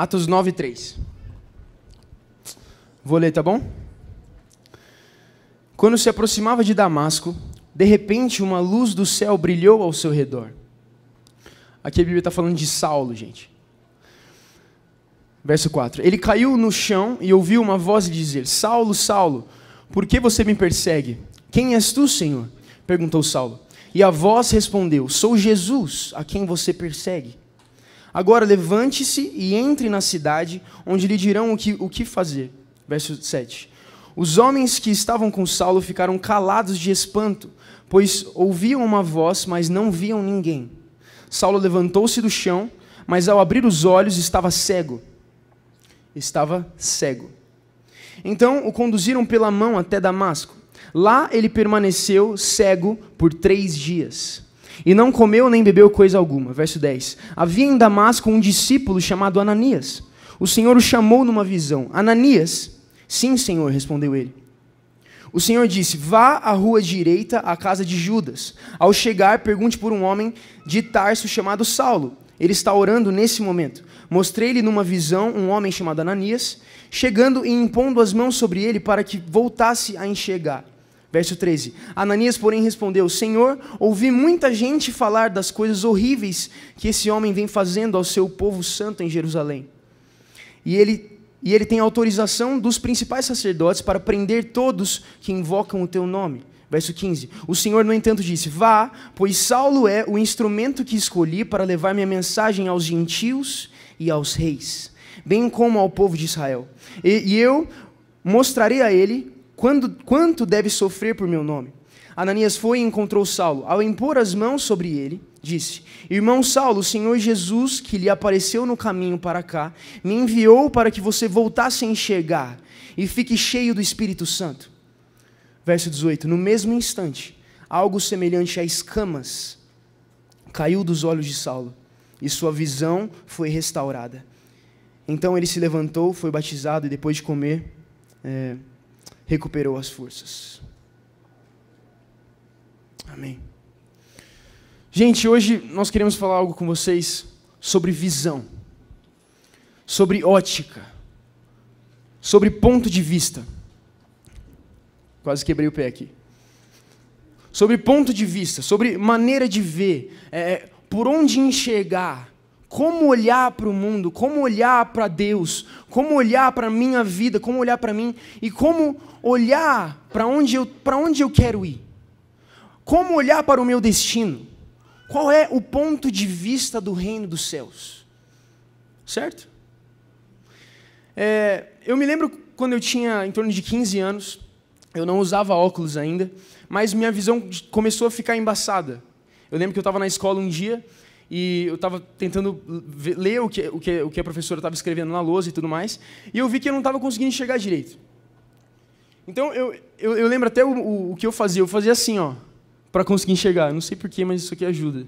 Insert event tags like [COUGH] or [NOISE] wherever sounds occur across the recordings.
Atos 9, 3. Vou ler, tá bom? Quando se aproximava de Damasco, de repente uma luz do céu brilhou ao seu redor. Aqui a Bíblia está falando de Saulo, gente. Verso 4. Ele caiu no chão e ouviu uma voz dizer: Saulo, Saulo, por que você me persegue? Quem és tu, Senhor? perguntou Saulo. E a voz respondeu: Sou Jesus, a quem você persegue. Agora levante-se e entre na cidade, onde lhe dirão o que, o que fazer. Verso 7. Os homens que estavam com Saulo ficaram calados de espanto, pois ouviam uma voz, mas não viam ninguém. Saulo levantou-se do chão, mas ao abrir os olhos estava cego. Estava cego. Então o conduziram pela mão até Damasco. Lá ele permaneceu cego por três dias. E não comeu nem bebeu coisa alguma. Verso 10. Havia em Damasco um discípulo chamado Ananias. O Senhor o chamou numa visão. Ananias? Sim, Senhor, respondeu ele. O Senhor disse: Vá à rua direita, à casa de Judas. Ao chegar, pergunte por um homem de Tarso chamado Saulo. Ele está orando nesse momento. Mostrei-lhe numa visão um homem chamado Ananias, chegando e impondo as mãos sobre ele para que voltasse a enxergar. Verso 13. Ananias, porém, respondeu: Senhor, ouvi muita gente falar das coisas horríveis que esse homem vem fazendo ao seu povo santo em Jerusalém. E ele, e ele tem autorização dos principais sacerdotes para prender todos que invocam o teu nome. Verso 15. O Senhor, no entanto, disse: Vá, pois Saulo é o instrumento que escolhi para levar minha mensagem aos gentios e aos reis, bem como ao povo de Israel. E, e eu mostrarei a ele quando, quanto deve sofrer por meu nome? Ananias foi e encontrou Saulo. Ao impor as mãos sobre ele, disse: Irmão Saulo, o Senhor Jesus, que lhe apareceu no caminho para cá, me enviou para que você voltasse a enxergar e fique cheio do Espírito Santo. Verso 18: No mesmo instante, algo semelhante a escamas caiu dos olhos de Saulo e sua visão foi restaurada. Então ele se levantou, foi batizado e depois de comer. É, recuperou as forças. Amém. Gente, hoje nós queremos falar algo com vocês sobre visão, sobre ótica, sobre ponto de vista. Quase quebrei o pé aqui. Sobre ponto de vista, sobre maneira de ver, é, por onde enxergar, como olhar para o mundo, como olhar para Deus, como olhar para a minha vida, como olhar para mim e como olhar para onde, eu, onde eu quero ir. Como olhar para o meu destino. Qual é o ponto de vista do reino dos céus? Certo? É, eu me lembro quando eu tinha em torno de 15 anos, eu não usava óculos ainda, mas minha visão começou a ficar embaçada. Eu lembro que eu estava na escola um dia e eu estava tentando ler o que, o, que, o que a professora estava escrevendo na lousa e tudo mais, e eu vi que eu não estava conseguindo enxergar direito. Então, eu, eu, eu lembro até o, o, o, que eu fazia. Eu fazia assim, ó, para conseguir enxergar. Não sei porquê, mas isso aqui ajuda.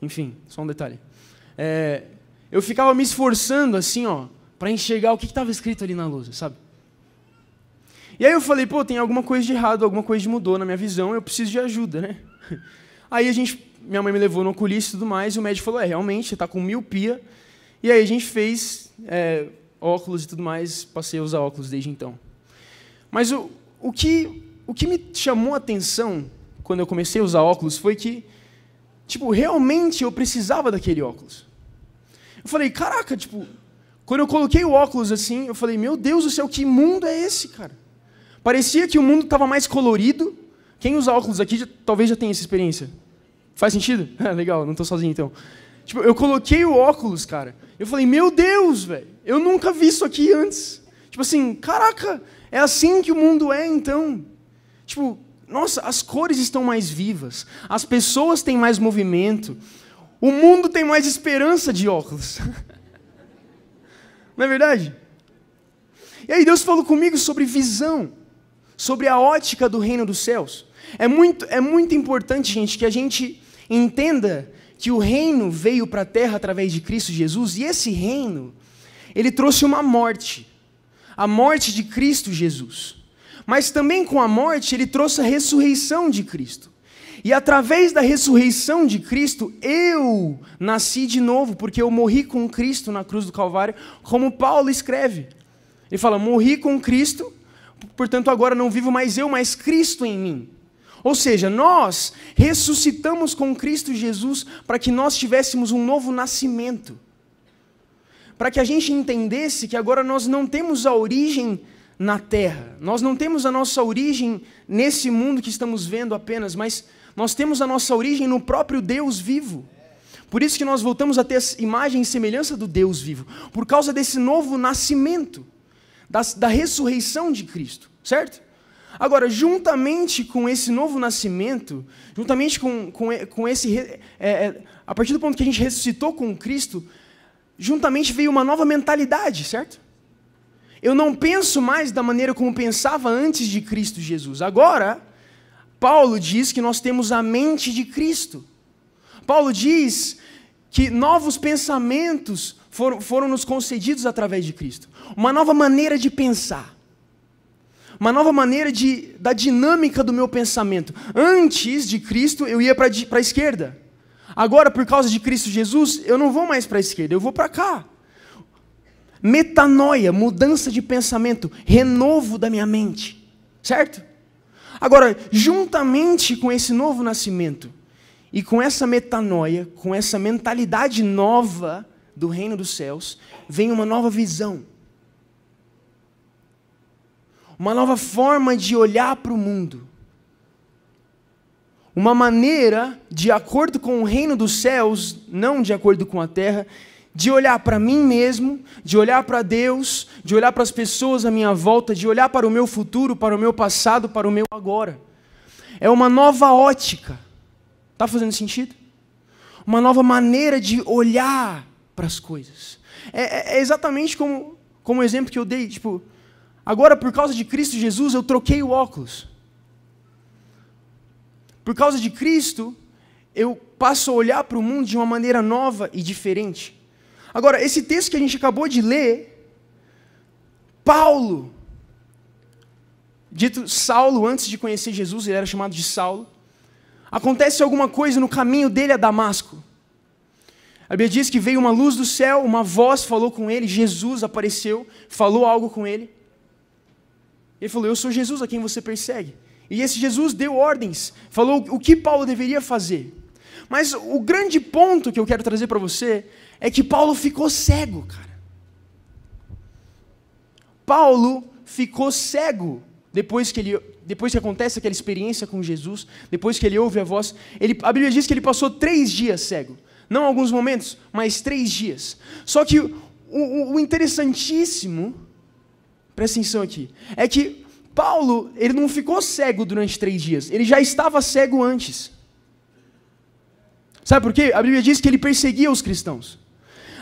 Enfim, só um detalhe. É, eu ficava me esforçando, assim, ó, para enxergar o que estava escrito ali na lousa, sabe? E aí eu falei, pô, tem alguma coisa de errado, alguma coisa mudou na minha visão, eu preciso de ajuda, né? [LAUGHS] Aí a gente minha mãe me levou no oculista e tudo mais, e o médico falou, é, realmente, você está com miopia. E aí a gente fez é, óculos e tudo mais, passei a usar óculos desde então. Mas o, o, que, o que me chamou a atenção quando eu comecei a usar óculos foi que, tipo, realmente eu precisava daquele óculos. Eu falei, caraca, tipo, quando eu coloquei o óculos assim, eu falei, meu Deus do céu, que mundo é esse, cara? Parecia que o mundo estava mais colorido. Quem usa óculos aqui já, talvez já tenha essa experiência. Faz sentido? [LAUGHS] legal, não estou sozinho então. Tipo, eu coloquei o óculos, cara. Eu falei, meu Deus, velho, eu nunca vi isso aqui antes. Tipo assim, caraca, é assim que o mundo é então. Tipo, nossa, as cores estão mais vivas, as pessoas têm mais movimento, o mundo tem mais esperança de óculos. [LAUGHS] Não é verdade? E aí Deus falou comigo sobre visão, sobre a ótica do reino dos céus. É muito, é muito importante, gente, que a gente entenda que o reino veio para a terra através de Cristo Jesus, e esse reino, ele trouxe uma morte, a morte de Cristo Jesus. Mas também com a morte, ele trouxe a ressurreição de Cristo. E através da ressurreição de Cristo, eu nasci de novo, porque eu morri com Cristo na cruz do Calvário, como Paulo escreve. Ele fala: morri com Cristo, portanto agora não vivo mais eu, mas Cristo em mim. Ou seja, nós ressuscitamos com Cristo Jesus para que nós tivéssemos um novo nascimento. Para que a gente entendesse que agora nós não temos a origem na terra, nós não temos a nossa origem nesse mundo que estamos vendo apenas, mas nós temos a nossa origem no próprio Deus vivo. Por isso que nós voltamos a ter a imagem e semelhança do Deus vivo, por causa desse novo nascimento, da, da ressurreição de Cristo, certo? Agora, juntamente com esse novo nascimento, juntamente com, com, com esse. É, é, a partir do ponto que a gente ressuscitou com Cristo, juntamente veio uma nova mentalidade, certo? Eu não penso mais da maneira como pensava antes de Cristo Jesus. Agora, Paulo diz que nós temos a mente de Cristo. Paulo diz que novos pensamentos foram, foram nos concedidos através de Cristo. Uma nova maneira de pensar uma nova maneira de, da dinâmica do meu pensamento. Antes de Cristo, eu ia para a esquerda. Agora, por causa de Cristo Jesus, eu não vou mais para a esquerda, eu vou para cá. Metanoia, mudança de pensamento, renovo da minha mente. Certo? Agora, juntamente com esse novo nascimento e com essa metanoia, com essa mentalidade nova do reino dos céus, vem uma nova visão uma nova forma de olhar para o mundo. Uma maneira, de acordo com o reino dos céus, não de acordo com a terra, de olhar para mim mesmo, de olhar para Deus, de olhar para as pessoas à minha volta, de olhar para o meu futuro, para o meu passado, para o meu agora. É uma nova ótica. Está fazendo sentido? Uma nova maneira de olhar para as coisas. É, é, é exatamente como, como o exemplo que eu dei. Tipo, Agora, por causa de Cristo Jesus, eu troquei o óculos. Por causa de Cristo, eu passo a olhar para o mundo de uma maneira nova e diferente. Agora, esse texto que a gente acabou de ler, Paulo, dito Saulo, antes de conhecer Jesus, ele era chamado de Saulo. Acontece alguma coisa no caminho dele a Damasco. A Bíblia diz que veio uma luz do céu, uma voz falou com ele, Jesus apareceu, falou algo com ele. Ele falou: Eu sou Jesus a quem você persegue. E esse Jesus deu ordens, falou o que Paulo deveria fazer. Mas o grande ponto que eu quero trazer para você é que Paulo ficou cego, cara. Paulo ficou cego depois que ele depois que acontece aquela experiência com Jesus, depois que ele ouve a voz, ele, a Bíblia diz que ele passou três dias cego. Não alguns momentos, mas três dias. Só que o, o, o interessantíssimo presta atenção aqui, é que Paulo, ele não ficou cego durante três dias, ele já estava cego antes. Sabe por quê? A Bíblia diz que ele perseguia os cristãos.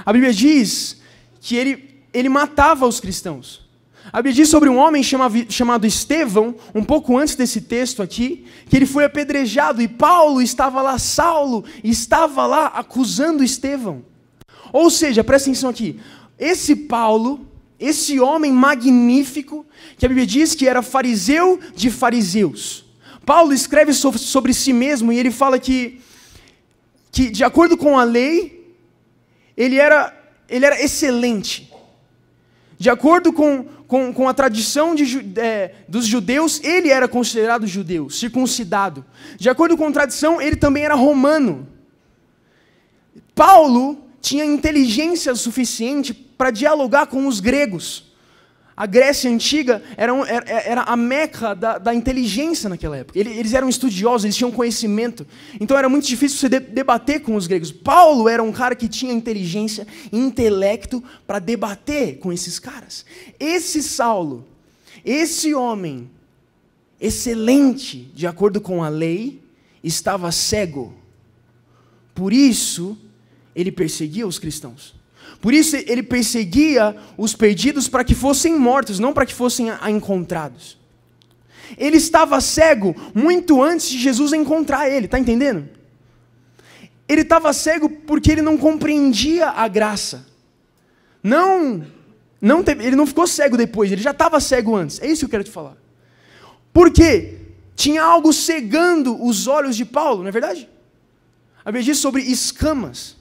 A Bíblia diz que ele, ele matava os cristãos. A Bíblia diz sobre um homem chamado, chamado Estevão, um pouco antes desse texto aqui, que ele foi apedrejado e Paulo estava lá, Saulo estava lá acusando Estevão. Ou seja, presta atenção aqui, esse Paulo, esse homem magnífico, que a Bíblia diz que era fariseu de fariseus. Paulo escreve sobre si mesmo e ele fala que, que de acordo com a lei, ele era, ele era excelente. De acordo com, com, com a tradição de, é, dos judeus, ele era considerado judeu, circuncidado. De acordo com a tradição, ele também era romano. Paulo tinha inteligência suficiente para dialogar com os gregos. A Grécia Antiga era, um, era, era a meca da, da, inteligência naquela época. Eles eram estudiosos, eles tinham conhecimento. Então era muito difícil você de, debater com os gregos. Paulo era um cara que tinha inteligência, intelecto para debater com esses caras. Esse Saulo, esse homem, excelente de acordo com a lei, estava cego. Por isso, ele perseguia os cristãos. Por isso, ele perseguia os perdidos para que fossem mortos, não para que fossem encontrados. Ele estava cego muito antes de Jesus encontrar ele, está entendendo? Ele estava cego porque ele não compreendia a graça. Não, não teve, ele não ficou cego depois, ele já estava cego antes. É isso que eu quero te falar. Por quê? Tinha algo cegando os olhos de Paulo, não é verdade? A Bíblia diz sobre escamas.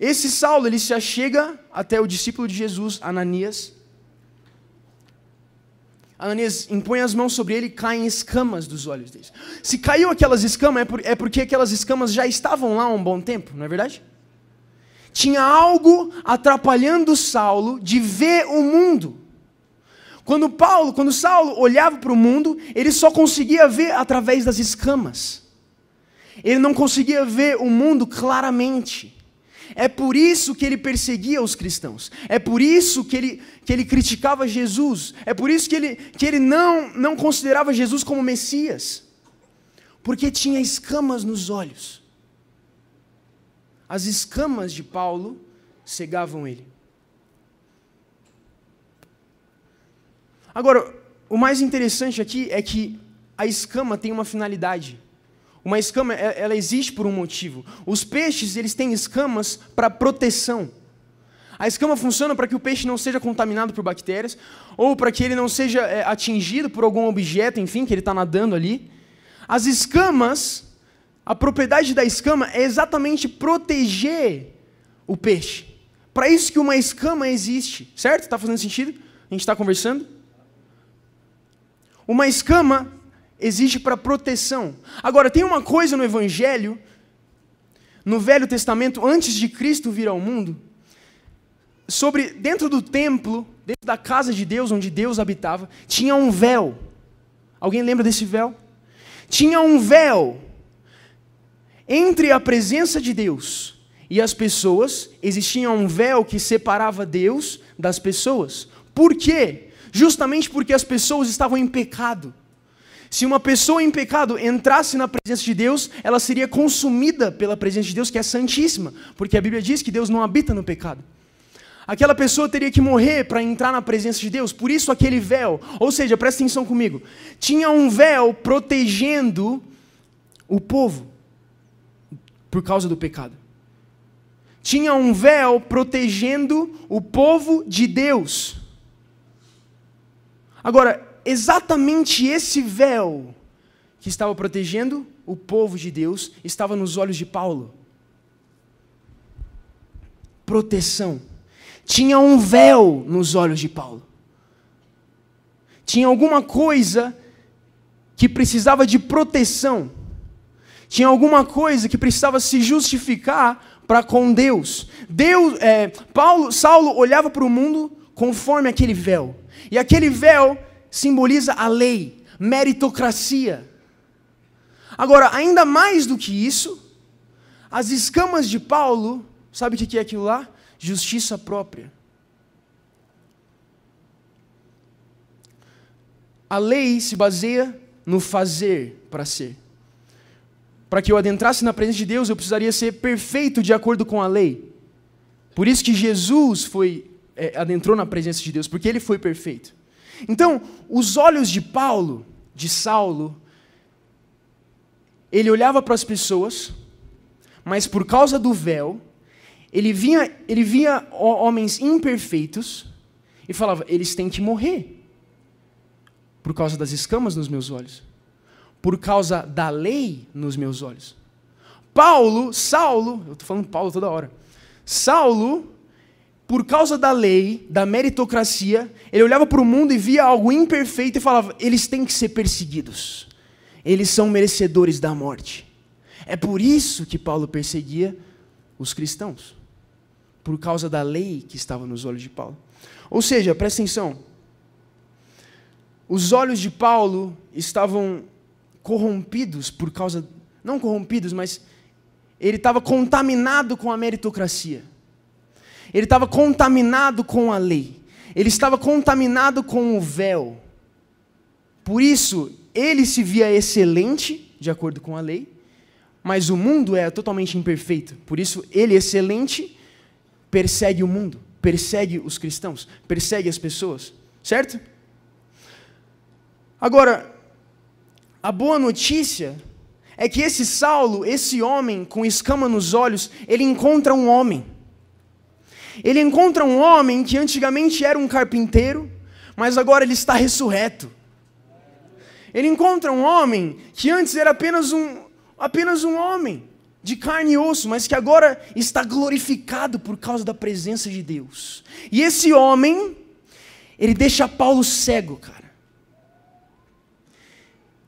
Esse Saulo, ele se achega até o discípulo de Jesus, Ananias, Ananias impõe as mãos sobre ele e caem escamas dos olhos dele. Se caiu aquelas escamas, é, é porque aquelas escamas já estavam lá há um bom tempo, não é verdade? Tinha algo atrapalhando Saulo de ver o mundo. Quando Paulo, quando Saulo olhava para o mundo, ele só conseguia ver através das escamas. Ele não conseguia ver o mundo claramente. É por isso que ele perseguia os cristãos. É por isso que ele, que ele criticava Jesus. É por isso que ele, que ele não, não considerava Jesus como Messias. Porque tinha escamas nos olhos. As escamas de Paulo cegavam ele. Agora, o mais interessante aqui é que a escama tem uma finalidade. Uma escama, é, ela existe por um motivo. Os peixes, eles têm escamas para proteção. A escama funciona para que o peixe não seja contaminado por bactérias, ou para que ele não seja é, atingido por algum objeto, enfim, que ele está nadando ali. As escamas, a propriedade da escama é exatamente proteger o peixe. Para isso que uma escama existe, certo? Está fazendo sentido? A gente está conversando? Uma escama existe para proteção. Agora, tem uma coisa no Evangelho, no Velho Testamento, antes de Cristo vir ao mundo, sobre dentro do templo, dentro da casa de Deus, onde Deus habitava, tinha um véu. Alguém lembra desse véu? Tinha um véu entre a presença de Deus e as pessoas, existia um véu que separava Deus das pessoas. Por quê? Justamente porque as pessoas estavam em pecado. Se uma pessoa em pecado entrasse na presença de Deus, ela seria consumida pela presença de Deus, que é santíssima, porque a Bíblia diz que Deus não habita no pecado. Aquela pessoa teria que morrer para entrar na presença de Deus, por isso aquele véu, ou seja, presta atenção comigo, tinha um véu protegendo o povo por causa do pecado. Tinha um véu protegendo o povo de Deus. Agora, exatamente esse véu que estava protegendo o povo de Deus estava nos olhos de Paulo. Proteção. Tinha um véu nos olhos de Paulo. Tinha alguma coisa que precisava de proteção. Tinha alguma coisa que precisava se justificar para com Deus. Deus, é, Paulo, Saulo olhava para o mundo conforme aquele véu. E aquele véu simboliza a lei, meritocracia. Agora, ainda mais do que isso, as escamas de Paulo, sabe o que é aquilo lá? Justiça própria. A lei se baseia no fazer para ser. Para que eu adentrasse na presença de Deus, eu precisaria ser perfeito de acordo com a lei. Por isso que Jesus foi é, adentrou na presença de Deus, porque ele foi perfeito. Então, os olhos de Paulo, de Saulo, ele olhava para as pessoas, mas por causa do véu, ele via, ele via homens imperfeitos e falava: eles têm que morrer por causa das escamas nos meus olhos, por causa da lei nos meus olhos. Paulo, Saulo, eu estou falando Paulo toda hora. Saulo por causa da lei, da meritocracia, ele olhava para o mundo e via algo imperfeito e falava: eles têm que ser perseguidos, eles são merecedores da morte. É por isso que Paulo perseguia os cristãos, por causa da lei que estava nos olhos de Paulo. Ou seja, presta atenção, os olhos de Paulo estavam corrompidos por causa, não corrompidos, mas ele estava contaminado com a meritocracia. Ele estava contaminado com a lei. Ele estava contaminado com o véu. Por isso, ele se via excelente, de acordo com a lei, mas o mundo é totalmente imperfeito. Por isso, ele, excelente, persegue o mundo, persegue os cristãos, persegue as pessoas, certo? Agora, a boa notícia é que esse Saulo, esse homem com escama nos olhos, ele encontra um homem. Ele encontra um homem que antigamente era um carpinteiro, mas agora ele está ressurreto. Ele encontra um homem que antes era apenas um, apenas um homem de carne e osso, mas que agora está glorificado por causa da presença de Deus. E esse homem, ele deixa Paulo cego, cara.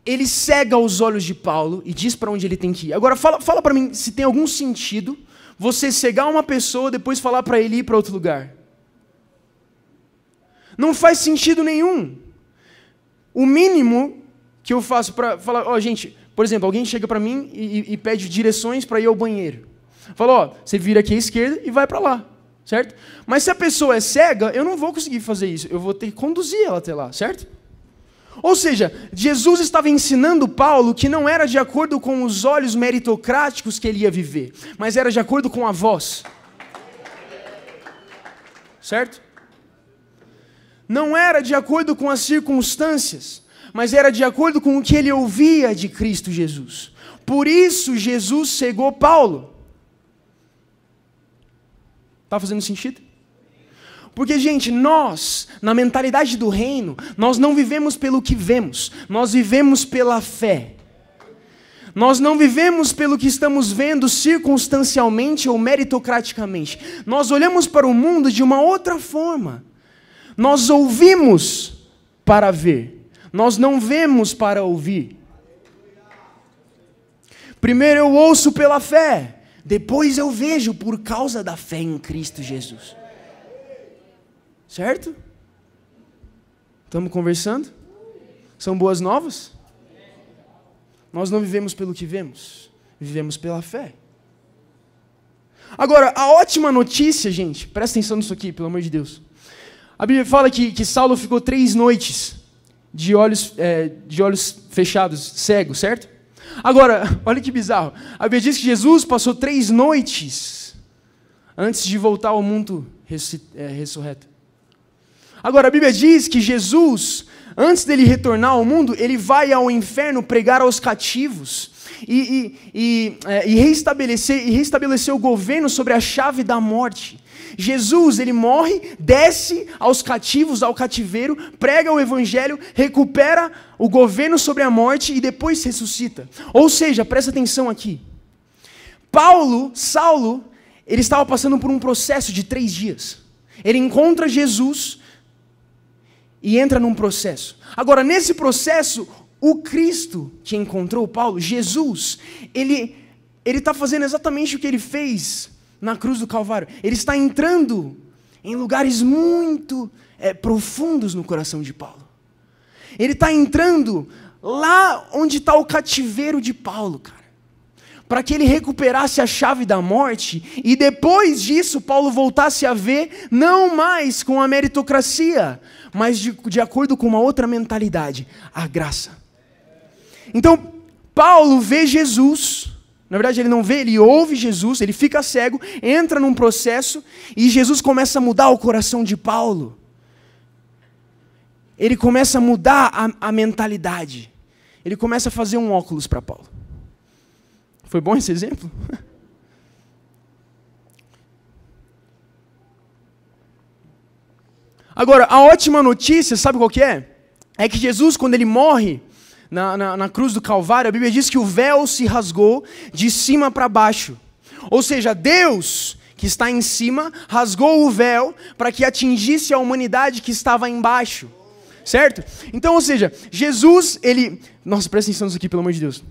Ele cega os olhos de Paulo e diz para onde ele tem que ir. Agora fala, fala para mim se tem algum sentido você cegar uma pessoa depois falar para ele ir para outro lugar. Não faz sentido nenhum. O mínimo que eu faço para falar, ó, oh, gente, por exemplo, alguém chega para mim e, e, pede direções para ir ao banheiro. Fala, ó, você vira aqui à esquerda e vai para lá, certo? Mas se a pessoa é cega, eu não vou conseguir fazer isso. Eu vou ter que conduzir ela até lá, certo? Ou seja, Jesus estava ensinando Paulo que não era de acordo com os olhos meritocráticos que ele ia viver, mas era de acordo com a voz. Certo? Não era de acordo com as circunstâncias, mas era de acordo com o que ele ouvia de Cristo Jesus. Por isso Jesus cegou Paulo. Está fazendo sentido? Porque, gente, nós, na mentalidade do reino, nós não vivemos pelo que vemos, nós vivemos pela fé. Nós não vivemos pelo que estamos vendo circunstancialmente ou meritocraticamente. Nós olhamos para o mundo de uma outra forma. Nós ouvimos para ver. Nós não vemos para ouvir. Primeiro eu ouço pela fé, depois eu vejo por causa da fé em Cristo Jesus. Certo? Estamos conversando? São boas novas? Nós não vivemos pelo que vemos, vivemos pela fé. Agora, a ótima notícia, gente, presta atenção nisso aqui, pelo amor de Deus. A Bíblia fala que, que Saulo ficou três noites de olhos, é, de olhos fechados, cego, certo? Agora, [LAUGHS] olha que bizarro. A Bíblia diz que Jesus passou três noites antes de voltar ao mundo é, ressurreto. Agora, a Bíblia diz que Jesus, antes dele retornar ao mundo, ele vai ao inferno pregar aos cativos e, e, e, é, e, e restabelecer o governo sobre a chave da morte. Jesus, ele morre, desce aos cativos, ao cativeiro, prega o evangelho, recupera o governo sobre a morte e depois ressuscita. Ou seja, presta atenção aqui. Paulo, Saulo, ele estava passando por um processo de três dias. Ele encontra Jesus e entra num processo. Agora, nesse processo, o Cristo que encontrou Paulo, Jesus, ele ele está fazendo exatamente o que ele fez na cruz do Calvário. Ele está entrando em lugares muito é, profundos no coração de Paulo. Ele está entrando lá onde está o cativeiro de Paulo, cara. Para que ele recuperasse a chave da morte e depois disso Paulo voltasse a ver não mais com a meritocracia, mas de, de acordo com uma outra mentalidade, a graça. Então, Paulo vê Jesus na verdade, ele não vê, ele ouve Jesus, ele fica cego, entra num processo e Jesus começa a mudar o coração de Paulo. Ele começa a mudar a, a mentalidade. Ele começa a fazer um óculos para Paulo. Foi bom esse exemplo? [LAUGHS] Agora, a ótima notícia, sabe qual que é? É que Jesus, quando ele morre, na, na, na cruz do Calvário, a Bíblia diz que o véu se rasgou de cima para baixo. Ou seja, Deus, que está em cima, rasgou o véu para que atingisse a humanidade que estava embaixo. Certo? Então, ou seja, Jesus, ele. Nossa, presta atenção nisso aqui, pelo amor de Deus.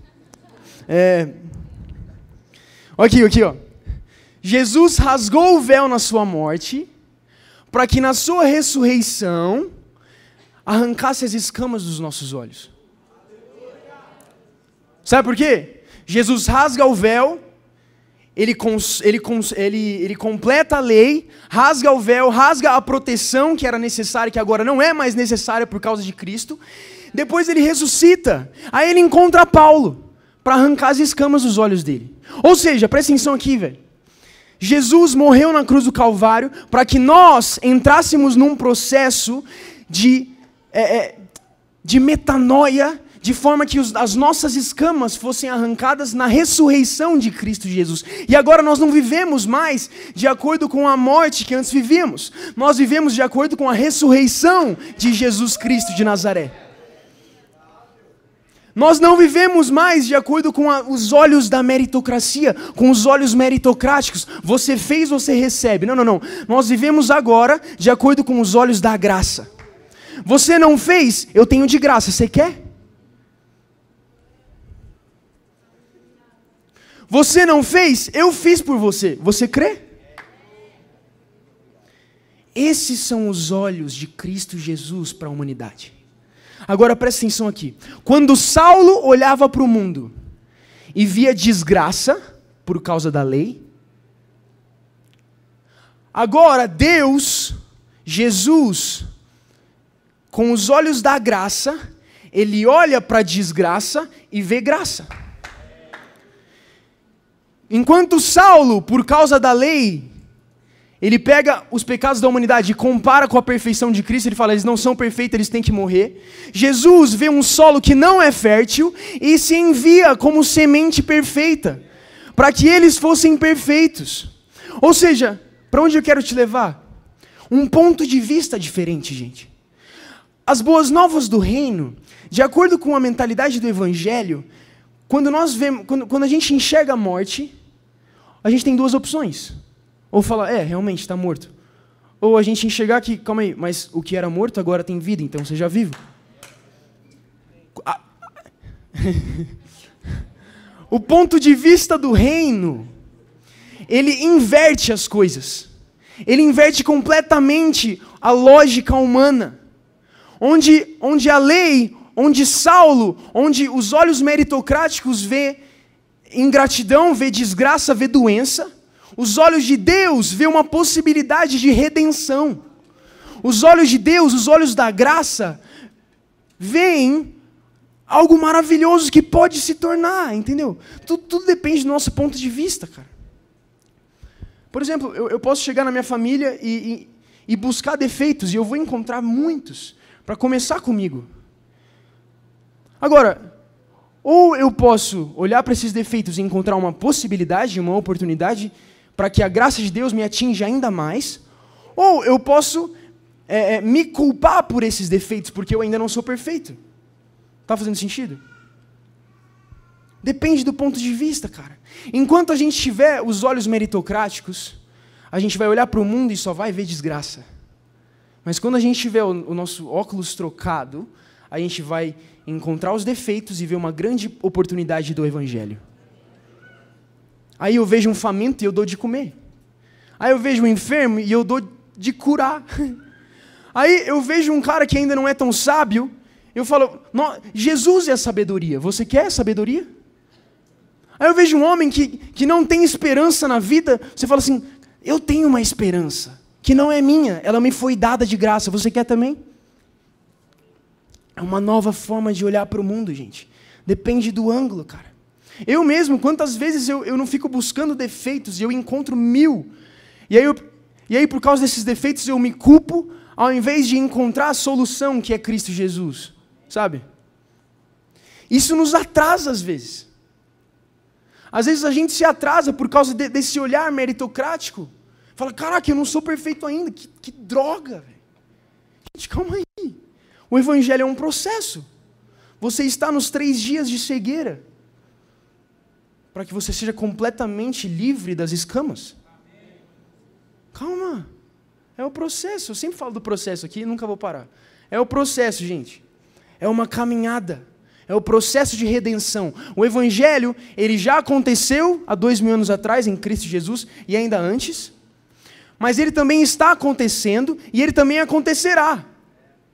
É... Aqui, aqui, ó. Jesus rasgou o véu na sua morte, para que na sua ressurreição arrancasse as escamas dos nossos olhos. Sabe por quê? Jesus rasga o véu, ele, ele, ele, ele completa a lei, rasga o véu, rasga a proteção que era necessária, que agora não é mais necessária por causa de Cristo. Depois ele ressuscita. Aí ele encontra Paulo para arrancar as escamas dos olhos dele. Ou seja, presta atenção aqui, velho. Jesus morreu na cruz do Calvário para que nós entrássemos num processo de, é, é, de metanoia, de forma que os, as nossas escamas fossem arrancadas na ressurreição de Cristo Jesus. E agora nós não vivemos mais de acordo com a morte que antes vivíamos, nós vivemos de acordo com a ressurreição de Jesus Cristo de Nazaré. Nós não vivemos mais de acordo com a, os olhos da meritocracia, com os olhos meritocráticos. Você fez, você recebe. Não, não, não. Nós vivemos agora de acordo com os olhos da graça. Você não fez, eu tenho de graça. Você quer? Você não fez, eu fiz por você. Você crê? Esses são os olhos de Cristo Jesus para a humanidade. Agora presta atenção aqui. Quando Saulo olhava para o mundo e via desgraça por causa da lei, agora Deus, Jesus, com os olhos da graça, ele olha para a desgraça e vê graça. Enquanto Saulo, por causa da lei, ele pega os pecados da humanidade e compara com a perfeição de Cristo, ele fala, eles não são perfeitos, eles têm que morrer. Jesus vê um solo que não é fértil e se envia como semente perfeita, para que eles fossem perfeitos. Ou seja, para onde eu quero te levar? Um ponto de vista diferente, gente. As boas novas do reino, de acordo com a mentalidade do evangelho, quando nós vemos, quando, quando a gente enxerga a morte, a gente tem duas opções ou falar, é, realmente está morto. Ou a gente enxergar que, calma aí, mas o que era morto agora tem vida, então seja vivo. [LAUGHS] o ponto de vista do reino, ele inverte as coisas. Ele inverte completamente a lógica humana. Onde, onde a lei, onde Saulo, onde os olhos meritocráticos vê ingratidão, vê desgraça, vê doença os olhos de Deus vê uma possibilidade de redenção. Os olhos de Deus, os olhos da graça, veem algo maravilhoso que pode se tornar, entendeu? Tudo, tudo depende do nosso ponto de vista, cara. Por exemplo, eu, eu posso chegar na minha família e, e, e buscar defeitos, e eu vou encontrar muitos, para começar comigo. Agora, ou eu posso olhar para esses defeitos e encontrar uma possibilidade, uma oportunidade para que a graça de Deus me atinja ainda mais, ou eu posso é, é, me culpar por esses defeitos, porque eu ainda não sou perfeito. Está fazendo sentido? Depende do ponto de vista, cara. Enquanto a gente tiver os olhos meritocráticos, a gente vai olhar para o mundo e só vai ver desgraça. Mas quando a gente tiver o, o nosso óculos trocado, a gente vai encontrar os defeitos e ver uma grande oportunidade do Evangelho. Aí eu vejo um faminto e eu dou de comer. Aí eu vejo um enfermo e eu dou de curar. [LAUGHS] Aí eu vejo um cara que ainda não é tão sábio, eu falo, Jesus é a sabedoria. Você quer sabedoria? Aí eu vejo um homem que, que não tem esperança na vida, você fala assim, eu tenho uma esperança, que não é minha, ela me foi dada de graça. Você quer também? É uma nova forma de olhar para o mundo, gente. Depende do ângulo, cara. Eu mesmo, quantas vezes eu, eu não fico buscando defeitos e eu encontro mil. E aí, eu, e aí, por causa desses defeitos, eu me culpo, ao invés de encontrar a solução que é Cristo Jesus. Sabe? Isso nos atrasa às vezes. Às vezes a gente se atrasa por causa de, desse olhar meritocrático. Fala, caraca, eu não sou perfeito ainda. Que, que droga, velho. Gente, calma aí. O evangelho é um processo. Você está nos três dias de cegueira para que você seja completamente livre das escamas. Calma. É o processo. Eu sempre falo do processo aqui e nunca vou parar. É o processo, gente. É uma caminhada. É o processo de redenção. O Evangelho, ele já aconteceu há dois mil anos atrás, em Cristo Jesus, e ainda antes. Mas ele também está acontecendo e ele também acontecerá.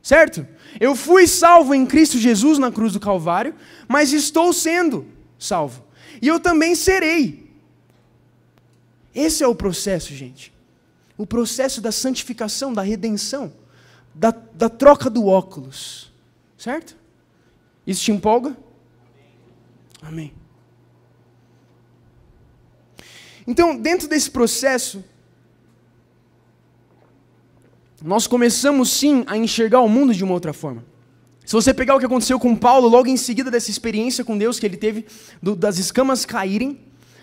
Certo? Eu fui salvo em Cristo Jesus na cruz do Calvário, mas estou sendo salvo e eu também serei. Esse é o processo, gente. O processo da santificação, da redenção, da, da troca do óculos. Certo? Isso te empolga? Amém. Então, dentro desse processo, nós começamos sim a enxergar o mundo de uma outra forma. Se você pegar o que aconteceu com Paulo, logo em seguida dessa experiência com Deus que ele teve, do, das escamas caírem,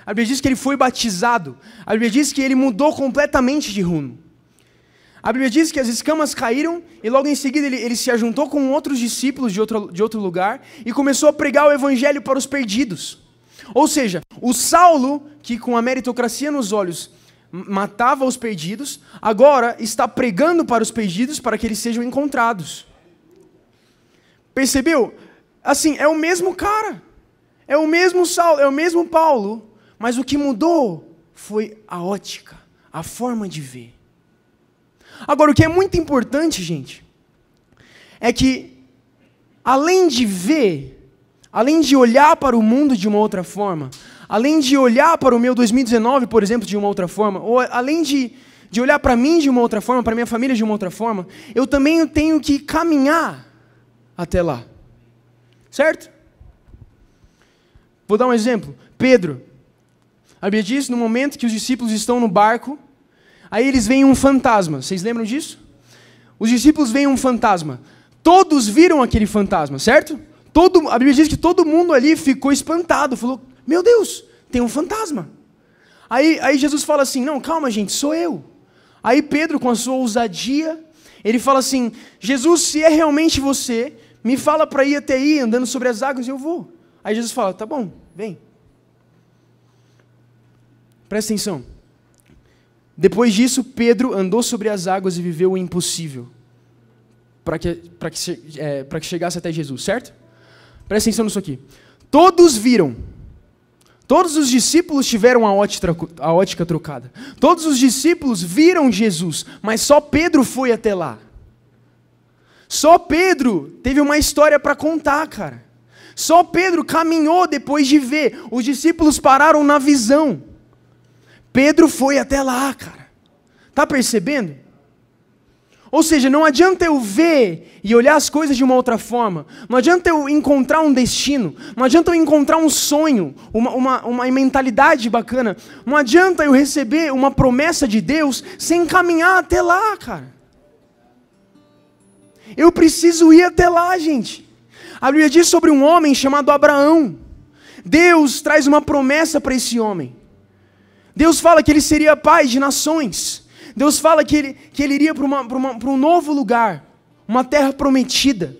a Bíblia diz que ele foi batizado. A Bíblia diz que ele mudou completamente de rumo. A Bíblia diz que as escamas caíram e logo em seguida ele, ele se ajuntou com outros discípulos de outro, de outro lugar e começou a pregar o evangelho para os perdidos. Ou seja, o Saulo, que com a meritocracia nos olhos matava os perdidos, agora está pregando para os perdidos para que eles sejam encontrados. Percebeu? Assim, é o mesmo cara. É o mesmo Saulo, é o mesmo Paulo, mas o que mudou foi a ótica, a forma de ver. Agora, o que é muito importante, gente, é que além de ver, além de olhar para o mundo de uma outra forma, além de olhar para o meu 2019, por exemplo, de uma outra forma, ou além de, de olhar para mim de uma outra forma, para minha família de uma outra forma, eu também tenho que caminhar até lá. Certo? Vou dar um exemplo. Pedro. A Bíblia diz, no momento que os discípulos estão no barco, aí eles veem um fantasma. Vocês lembram disso? Os discípulos veem um fantasma. Todos viram aquele fantasma, certo? Todo, a Bíblia diz que todo mundo ali ficou espantado, falou: Meu Deus, tem um fantasma. Aí, aí Jesus fala assim: Não, calma, gente, sou eu. Aí Pedro, com a sua ousadia, ele fala assim: Jesus, se é realmente você, me fala para ir até aí, andando sobre as águas, e eu vou. Aí Jesus fala: Tá bom, vem. Presta atenção. Depois disso, Pedro andou sobre as águas e viveu o impossível para que, que, é, que chegasse até Jesus, certo? Presta atenção nisso aqui. Todos viram. Todos os discípulos tiveram a ótica, a ótica trocada. Todos os discípulos viram Jesus, mas só Pedro foi até lá. Só Pedro teve uma história para contar, cara. Só Pedro caminhou depois de ver. Os discípulos pararam na visão. Pedro foi até lá, cara. Tá percebendo? Ou seja, não adianta eu ver e olhar as coisas de uma outra forma. Não adianta eu encontrar um destino. Não adianta eu encontrar um sonho, uma, uma, uma mentalidade bacana. Não adianta eu receber uma promessa de Deus sem caminhar até lá, cara. Eu preciso ir até lá, gente. A Bíblia diz sobre um homem chamado Abraão. Deus traz uma promessa para esse homem. Deus fala que ele seria pai de nações. Deus fala que ele, que ele iria para um novo lugar, uma terra prometida.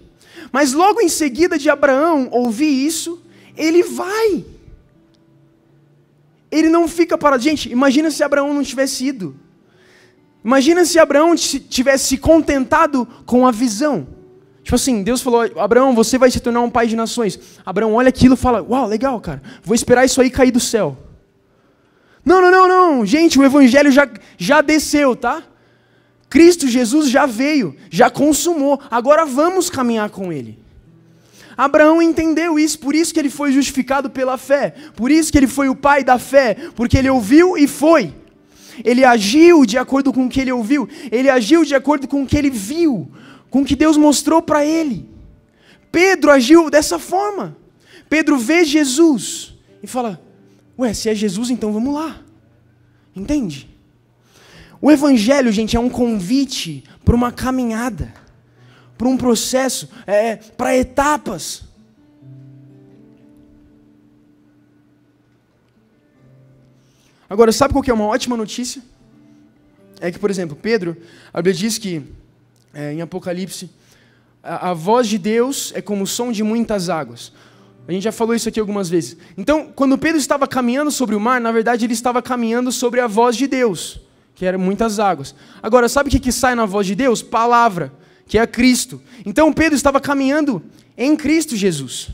Mas logo em seguida de Abraão ouvir isso, ele vai. Ele não fica para. Gente, imagina se Abraão não tivesse ido. Imagina se Abraão tivesse se contentado com a visão. Tipo assim, Deus falou: Abraão, você vai se tornar um pai de nações. Abraão olha aquilo e fala: Uau, legal, cara. Vou esperar isso aí cair do céu. Não, não, não, não. Gente, o evangelho já, já desceu, tá? Cristo Jesus já veio, já consumou. Agora vamos caminhar com ele. Abraão entendeu isso, por isso que ele foi justificado pela fé, por isso que ele foi o pai da fé, porque ele ouviu e foi. Ele agiu de acordo com o que ele ouviu, ele agiu de acordo com o que ele viu, com o que Deus mostrou para ele. Pedro agiu dessa forma. Pedro vê Jesus e fala: Ué, se é Jesus, então vamos lá. Entende? O Evangelho, gente, é um convite para uma caminhada, para um processo, é, para etapas. Agora, sabe qual que é uma ótima notícia? É que, por exemplo, Pedro, a Bíblia diz que, é, em Apocalipse, a, a voz de Deus é como o som de muitas águas. A gente já falou isso aqui algumas vezes. Então, quando Pedro estava caminhando sobre o mar, na verdade ele estava caminhando sobre a voz de Deus, que eram muitas águas. Agora, sabe o que, que sai na voz de Deus? Palavra, que é Cristo. Então Pedro estava caminhando em Cristo Jesus,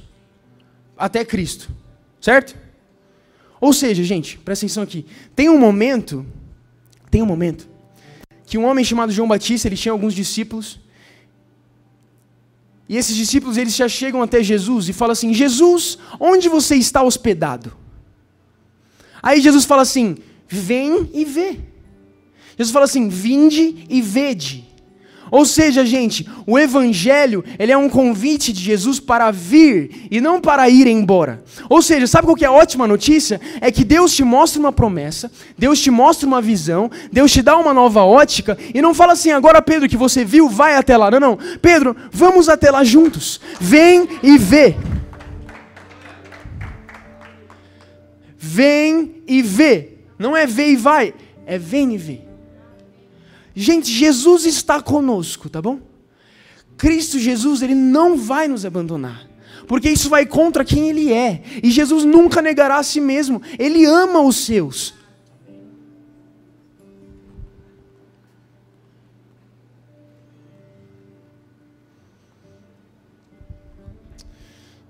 até Cristo, certo? Ou seja, gente, presta atenção aqui. Tem um momento, tem um momento, que um homem chamado João Batista, ele tinha alguns discípulos, e esses discípulos eles já chegam até Jesus e falam assim: Jesus, onde você está hospedado? Aí Jesus fala assim: Vem e vê. Jesus fala assim: Vinde e vede. Ou seja, gente, o evangelho, ele é um convite de Jesus para vir e não para ir embora. Ou seja, sabe qual que é a ótima notícia? É que Deus te mostra uma promessa, Deus te mostra uma visão, Deus te dá uma nova ótica e não fala assim, agora Pedro que você viu, vai até lá. Não, não. Pedro, vamos até lá juntos. Vem e vê. Vem e vê. Não é vê e vai, é vem e vê. Gente, Jesus está conosco, tá bom? Cristo Jesus, ele não vai nos abandonar. Porque isso vai contra quem ele é. E Jesus nunca negará a si mesmo. Ele ama os seus.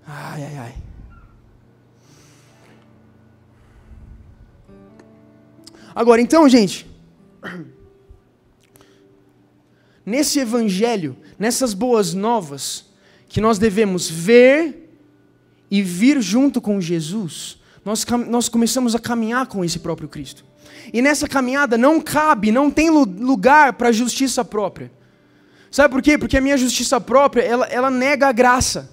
Ai, ai, ai. Agora, então, gente nesse evangelho, nessas boas novas, que nós devemos ver e vir junto com Jesus, nós, nós começamos a caminhar com esse próprio Cristo. E nessa caminhada não cabe, não tem lugar para a justiça própria. Sabe por quê? Porque a minha justiça própria, ela, ela nega a graça.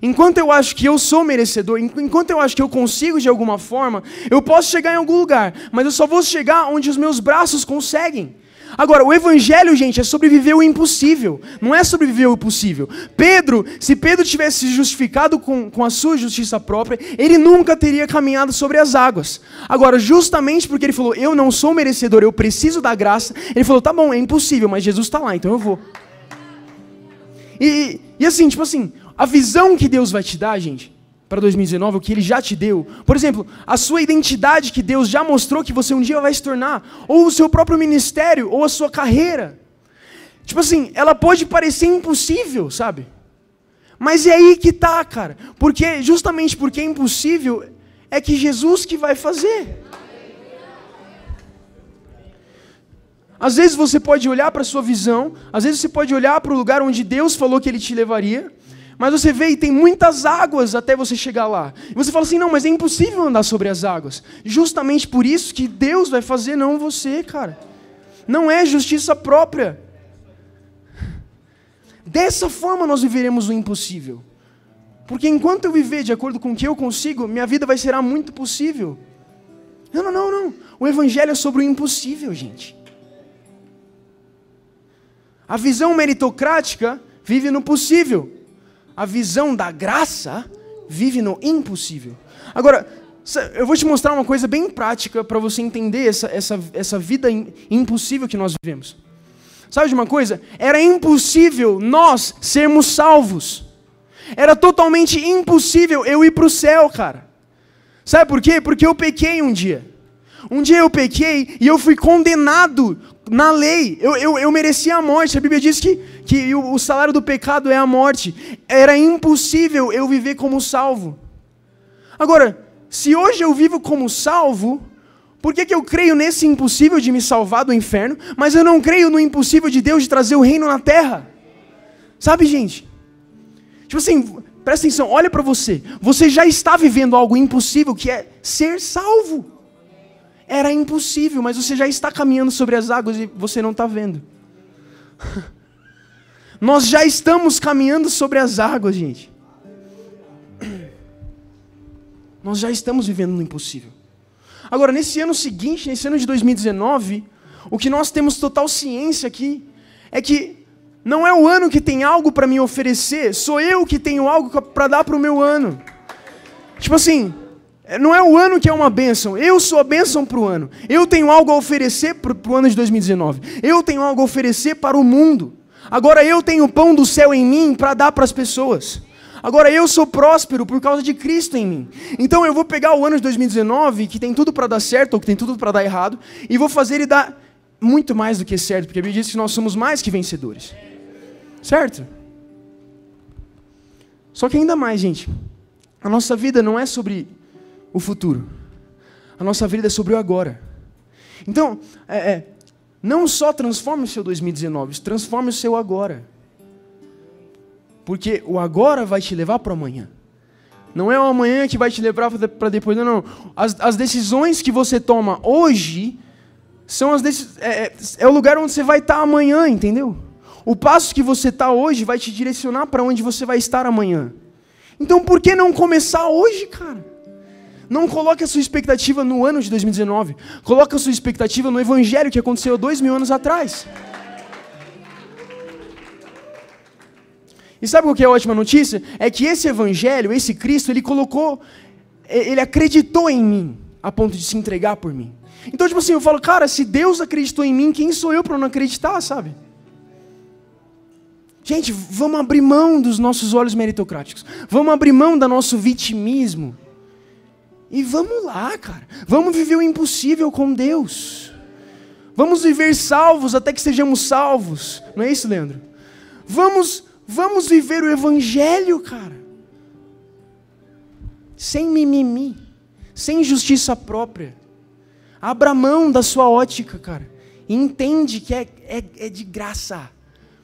Enquanto eu acho que eu sou merecedor, enquanto eu acho que eu consigo de alguma forma, eu posso chegar em algum lugar, mas eu só vou chegar onde os meus braços conseguem. Agora, o evangelho, gente, é sobreviver o impossível, não é sobreviver o possível. Pedro, se Pedro tivesse se justificado com, com a sua justiça própria, ele nunca teria caminhado sobre as águas. Agora, justamente porque ele falou, eu não sou merecedor, eu preciso da graça, ele falou, tá bom, é impossível, mas Jesus está lá, então eu vou. E, e assim, tipo assim, a visão que Deus vai te dar, gente, para 2019, o que ele já te deu. Por exemplo, a sua identidade que Deus já mostrou que você um dia vai se tornar, ou o seu próprio ministério, ou a sua carreira. Tipo assim, ela pode parecer impossível, sabe? Mas é aí que tá, cara. Porque justamente porque é impossível é que Jesus que vai fazer. Às vezes você pode olhar para a sua visão, às vezes você pode olhar para o lugar onde Deus falou que ele te levaria, mas você vê e tem muitas águas até você chegar lá. E você fala assim: não, mas é impossível andar sobre as águas. Justamente por isso que Deus vai fazer, não você, cara. Não é justiça própria. Dessa forma nós viveremos o impossível. Porque enquanto eu viver de acordo com o que eu consigo, minha vida vai ser muito possível. Não, não, não, não. O Evangelho é sobre o impossível, gente. A visão meritocrática vive no possível a visão da graça vive no impossível. Agora, eu vou te mostrar uma coisa bem prática para você entender essa, essa, essa vida impossível que nós vivemos. Sabe de uma coisa? Era impossível nós sermos salvos. Era totalmente impossível eu ir para o céu, cara. Sabe por quê? Porque eu pequei um dia. Um dia eu pequei e eu fui condenado na lei. Eu, eu, eu merecia a morte. A Bíblia diz que, que o, o salário do pecado é a morte. Era impossível eu viver como salvo. Agora, se hoje eu vivo como salvo, por que, que eu creio nesse impossível de me salvar do inferno, mas eu não creio no impossível de Deus de trazer o reino na terra? Sabe, gente? Tipo assim, presta atenção, olha para você. Você já está vivendo algo impossível que é ser salvo. Era impossível, mas você já está caminhando sobre as águas e você não está vendo. [LAUGHS] Nós já estamos caminhando sobre as águas, gente. [CLEARS THROAT] Nós já estamos vivendo no impossível. Agora, nesse ano seguinte, nesse ano de 2019, o que nós temos total ciência aqui é que não é o ano que tem algo para me oferecer, sou eu que tenho algo para dar para o meu ano. Tipo assim, não é o ano que é uma bênção, eu sou a bênção para o ano. Eu tenho algo a oferecer para o ano de 2019. Eu tenho algo a oferecer para o mundo. Agora eu tenho o pão do céu em mim para dar para as pessoas. Agora eu sou próspero por causa de Cristo em mim. Então eu vou pegar o ano de 2019, que tem tudo para dar certo ou que tem tudo para dar errado, e vou fazer ele dar muito mais do que certo, porque a Bíblia diz que nós somos mais que vencedores. Certo? Só que ainda mais, gente, a nossa vida não é sobre o futuro. A nossa vida é sobre o agora. Então, é, é, não só transforme o seu 2019, transforme o seu agora. Porque o agora vai te levar para o amanhã. Não é o amanhã que vai te levar para depois, não, não. As, as, decisões que você toma hoje são as é, é, é, o lugar onde você vai estar amanhã, entendeu? O passo que você está hoje vai te direcionar para onde você vai estar amanhã. Então por que não começar hoje, cara? Não coloque a sua expectativa no ano de 2019. Coloque a sua expectativa no evangelho que aconteceu dois mil anos atrás. E sabe o que é a ótima notícia? É que esse evangelho, esse Cristo, ele colocou, ele acreditou em mim, a ponto de se entregar por mim. Então, tipo assim, eu falo, cara, se Deus acreditou em mim, quem sou eu para não acreditar, sabe? Gente, vamos abrir mão dos nossos olhos meritocráticos. Vamos abrir mão do nosso vitimismo. E vamos lá, cara. Vamos viver o impossível com Deus. Vamos viver salvos até que sejamos salvos. Não é isso, Leandro? Vamos Vamos viver o Evangelho, cara. Sem mimimi, sem justiça própria. Abra mão da sua ótica, cara. E entende que é, é, é de graça.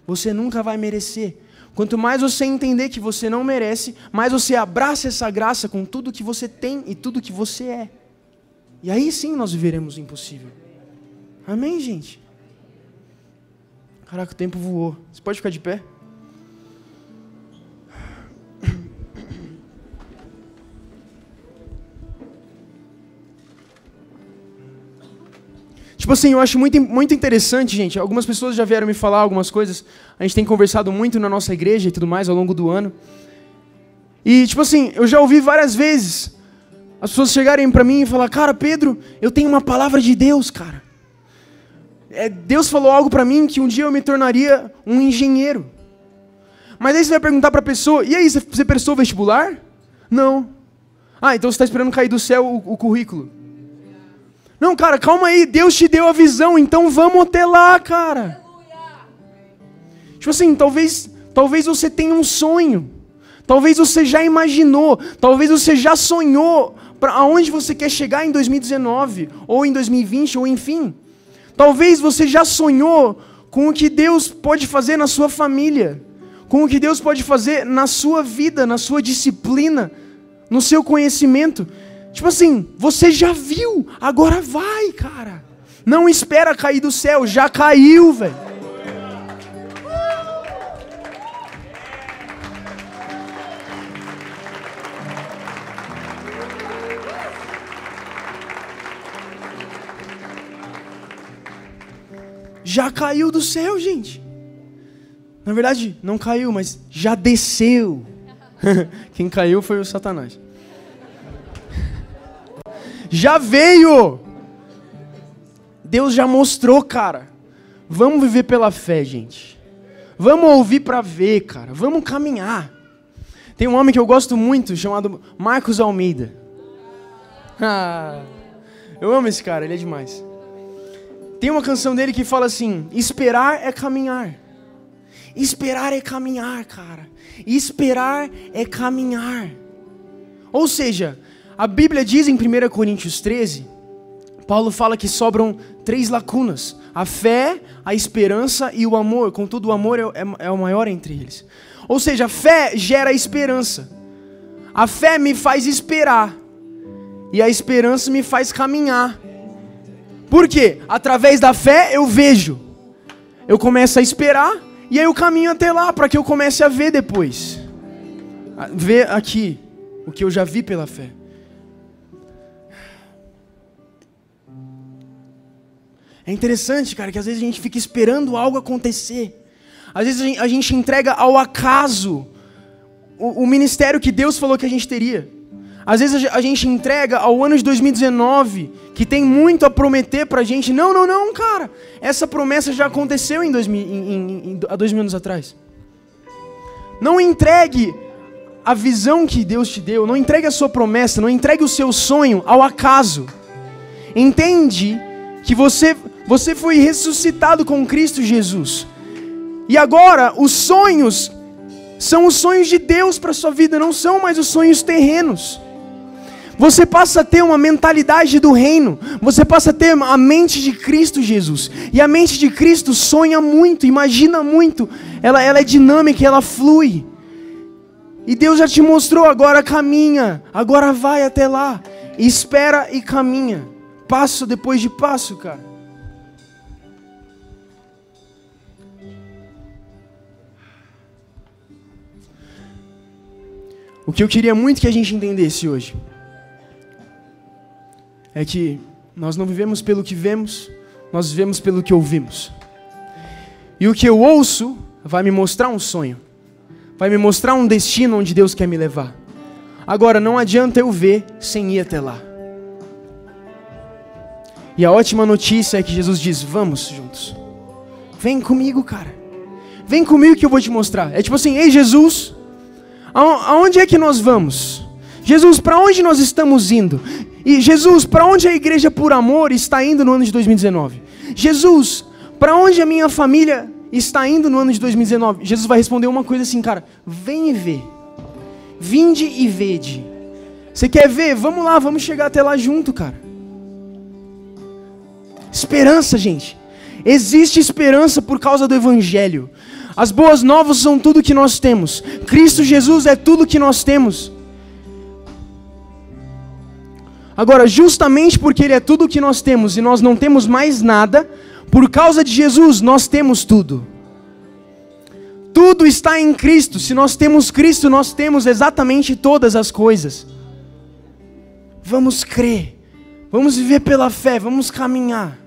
Você nunca vai merecer. Quanto mais você entender que você não merece, mais você abraça essa graça com tudo que você tem e tudo que você é. E aí sim nós viveremos o impossível. Amém, gente? Caraca, o tempo voou. Você pode ficar de pé? Tipo assim, eu acho muito, muito interessante, gente. Algumas pessoas já vieram me falar algumas coisas. A gente tem conversado muito na nossa igreja e tudo mais ao longo do ano. E, tipo assim, eu já ouvi várias vezes as pessoas chegarem para mim e falar: Cara, Pedro, eu tenho uma palavra de Deus, cara. É, Deus falou algo para mim que um dia eu me tornaria um engenheiro. Mas aí você vai perguntar para a pessoa: E aí, você prestou vestibular? Não. Ah, então você está esperando cair do céu o, o currículo. Não, cara, calma aí, Deus te deu a visão, então vamos até lá, cara. Tipo assim, talvez, talvez você tenha um sonho. Talvez você já imaginou, talvez você já sonhou para aonde você quer chegar em 2019 ou em 2020 ou enfim. Talvez você já sonhou com o que Deus pode fazer na sua família, com o que Deus pode fazer na sua vida, na sua disciplina, no seu conhecimento. Tipo assim, você já viu, agora vai, cara. Não espera cair do céu, já caiu, velho. Já caiu do céu, gente. Na verdade, não caiu, mas já desceu. [LAUGHS] Quem caiu foi o Satanás. Já veio. Deus já mostrou, cara. Vamos viver pela fé, gente. Vamos ouvir para ver, cara. Vamos caminhar. Tem um homem que eu gosto muito, chamado Marcos Almeida. [LAUGHS] Ah, eu amo esse cara, ele é demais. Tem uma canção dele que fala assim: Esperar é caminhar. Esperar é caminhar, cara. Esperar é caminhar. Ou seja, a Bíblia diz em 1 Coríntios 13, Paulo fala que sobram três lacunas: a fé, a esperança e o amor. Contudo, o amor é, é, é o maior entre eles. Ou seja, a fé gera esperança. A fé me faz esperar. E a esperança me faz caminhar. Por quê? Através da fé eu vejo. Eu começo a esperar e aí eu caminho até lá para que eu comece a ver depois. Ver aqui o que eu já vi pela fé. É interessante, cara, que às vezes a gente fica esperando algo acontecer. Às vezes a gente, entrega ao acaso o, o, ministério que Deus falou que a gente teria. Às vezes a gente entrega ao ano de 2019, que tem muito a prometer pra gente. Não, não, não, cara. Essa promessa já aconteceu em, dois, em, em, em há dois mil anos atrás. Não entregue a visão que Deus te deu, não entregue a sua promessa, não entregue o seu sonho ao acaso. Entende que você você foi ressuscitado com Cristo Jesus. E agora, os sonhos são os sonhos de Deus para sua vida, não são mais os sonhos terrenos. Você passa a ter uma mentalidade do reino, você passa a ter a mente de Cristo Jesus. E a mente de Cristo sonha muito, imagina muito, ela, ela é dinâmica, ela flui. E Deus já te mostrou, agora caminha, agora vai até lá, espera e caminha, passo depois de passo, cara. O que eu queria muito que a gente entendesse hoje é que nós não vivemos pelo que vemos, nós vivemos pelo que ouvimos. E o que eu ouço vai me mostrar um sonho, vai me mostrar um destino onde Deus quer me levar. Agora, não adianta eu ver sem ir até lá. E a ótima notícia é que Jesus diz: Vamos juntos. Vem comigo, cara. Vem comigo que eu vou te mostrar. É tipo assim: Ei, Jesus, aonde é que nós vamos? Jesus, para onde nós estamos indo? E Jesus, para onde a igreja por amor está indo no ano de 2019? Jesus, para onde a minha família está indo no ano de 2019? Jesus vai responder uma coisa assim, cara: Vem e vê. Vinde e vede. Você quer ver? Vamos lá, vamos chegar até lá junto, cara. Esperança, gente. Existe esperança por causa do Evangelho. As boas novas são tudo que nós temos. Cristo Jesus é tudo que nós temos. Agora, justamente porque Ele é tudo que nós temos e nós não temos mais nada, por causa de Jesus nós temos tudo. Tudo está em Cristo. Se nós temos Cristo, nós temos exatamente todas as coisas. Vamos crer, vamos viver pela fé, vamos caminhar.